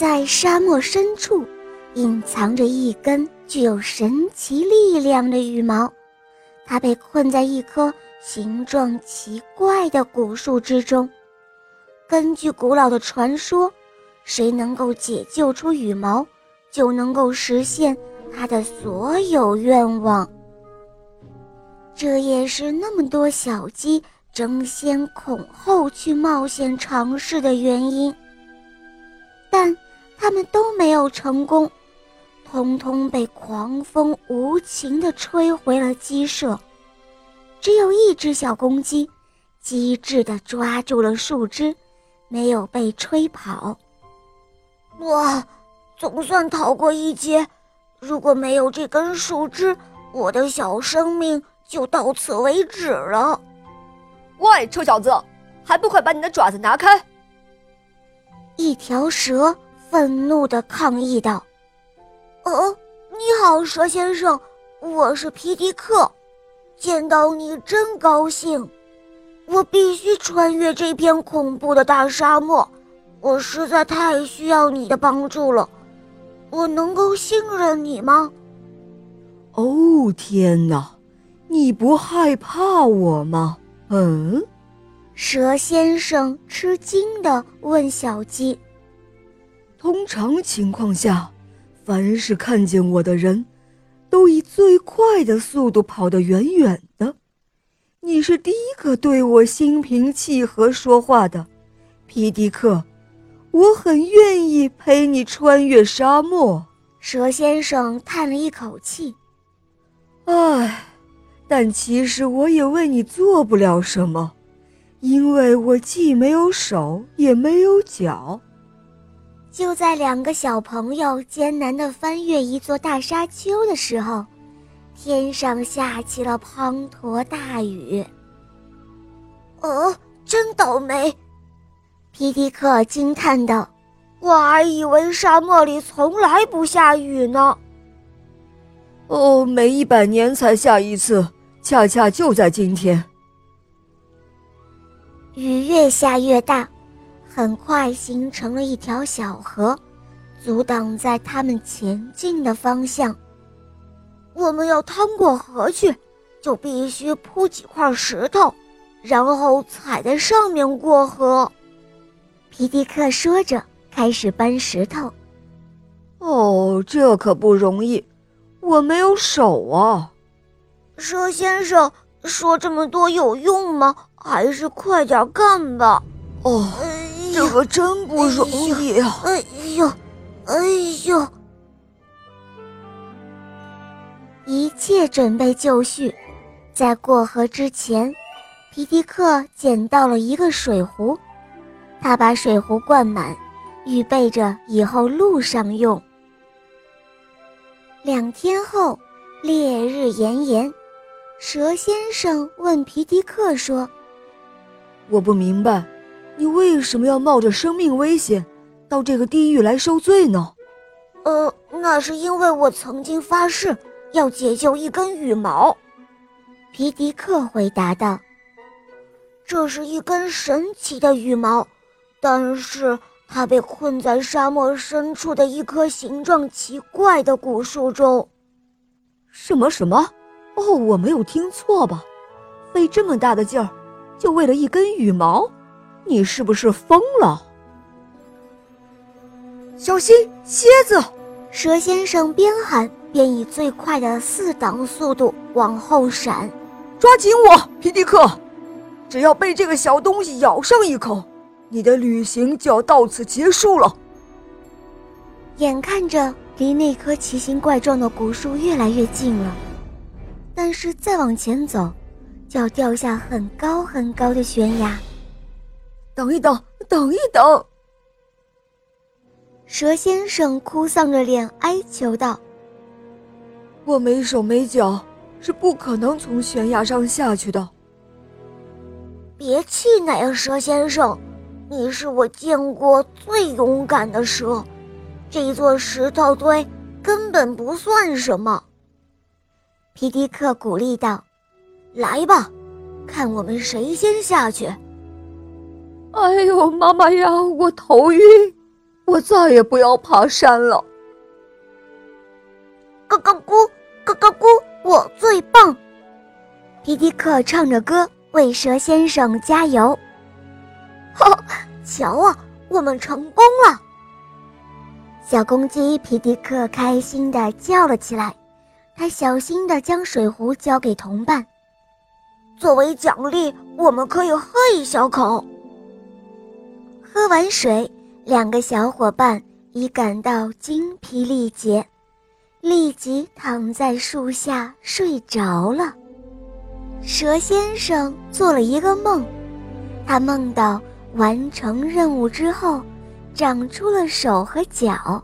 在沙漠深处，隐藏着一根具有神奇力量的羽毛。它被困在一棵形状奇怪的古树之中。根据古老的传说，谁能够解救出羽毛，就能够实现他的所有愿望。这也是那么多小鸡争先恐后去冒险尝试的原因。但他们都没有成功，通通被狂风无情地吹回了鸡舍。只有一只小公鸡，机智地抓住了树枝。没有被吹跑，哇，总算逃过一劫。如果没有这根树枝，我的小生命就到此为止了。喂，臭小子，还不快把你的爪子拿开！一条蛇愤怒的抗议道：“哦，你好，蛇先生，我是皮迪克，见到你真高兴。”我必须穿越这片恐怖的大沙漠，我实在太需要你的帮助了。我能够信任你吗？哦天哪，你不害怕我吗？嗯，蛇先生吃惊的问小鸡。通常情况下，凡是看见我的人，都以最快的速度跑得远远的。你是第一个对我心平气和说话的，皮迪克，我很愿意陪你穿越沙漠。蛇先生叹了一口气：“唉，但其实我也为你做不了什么，因为我既没有手也没有脚。”就在两个小朋友艰难地翻越一座大沙丘的时候。天上下起了滂沱大雨。哦，真倒霉！皮迪克惊叹道：“我还以为沙漠里从来不下雨呢。”哦，每一百年才下一次，恰恰就在今天。雨越下越大，很快形成了一条小河，阻挡在他们前进的方向。我们要趟过河去，就必须铺几块石头，然后踩在上面过河。皮迪克说着，开始搬石头。哦，这可不容易，我没有手啊。蛇先生说这么多有用吗？还是快点干吧。哦，这可真不容易啊！哎呦，哎呦。一切准备就绪，在过河之前，皮迪克捡到了一个水壶，他把水壶灌满，预备着以后路上用。两天后，烈日炎炎，蛇先生问皮迪克说：“我不明白，你为什么要冒着生命危险到这个地狱来受罪呢？”“呃，那是因为我曾经发誓。”要解救一根羽毛，皮迪克回答道：“这是一根神奇的羽毛，但是它被困在沙漠深处的一棵形状奇怪的古树中。”什么什么？哦，我没有听错吧？费这么大的劲儿，就为了一根羽毛？你是不是疯了？小心蝎子！蛇先生边喊。边以最快的四档速度往后闪，抓紧我，皮迪克！只要被这个小东西咬上一口，你的旅行就要到此结束了。眼看着离那棵奇形怪状的古树越来越近了，但是再往前走，就要掉下很高很高的悬崖。等一等，等一等！蛇先生哭丧着脸哀求道。我没手没脚，是不可能从悬崖上下去的。别气馁啊，蛇先生，你是我见过最勇敢的蛇，这座石头堆根本不算什么。皮迪克鼓励道：“来吧，看我们谁先下去。”哎呦，妈妈呀，我头晕，我再也不要爬山了。咯咯咕，咯咯咕，我最棒！皮迪克唱着歌为蛇先生加油。哈，瞧啊，我们成功了！小公鸡皮迪克开心地叫了起来。他小心地将水壶交给同伴，作为奖励，我们可以喝一小口。喝完水，两个小伙伴已感到精疲力竭，立即躺在树下睡着了。蛇先生做了一个梦，他梦到完成任务之后，长出了手和脚。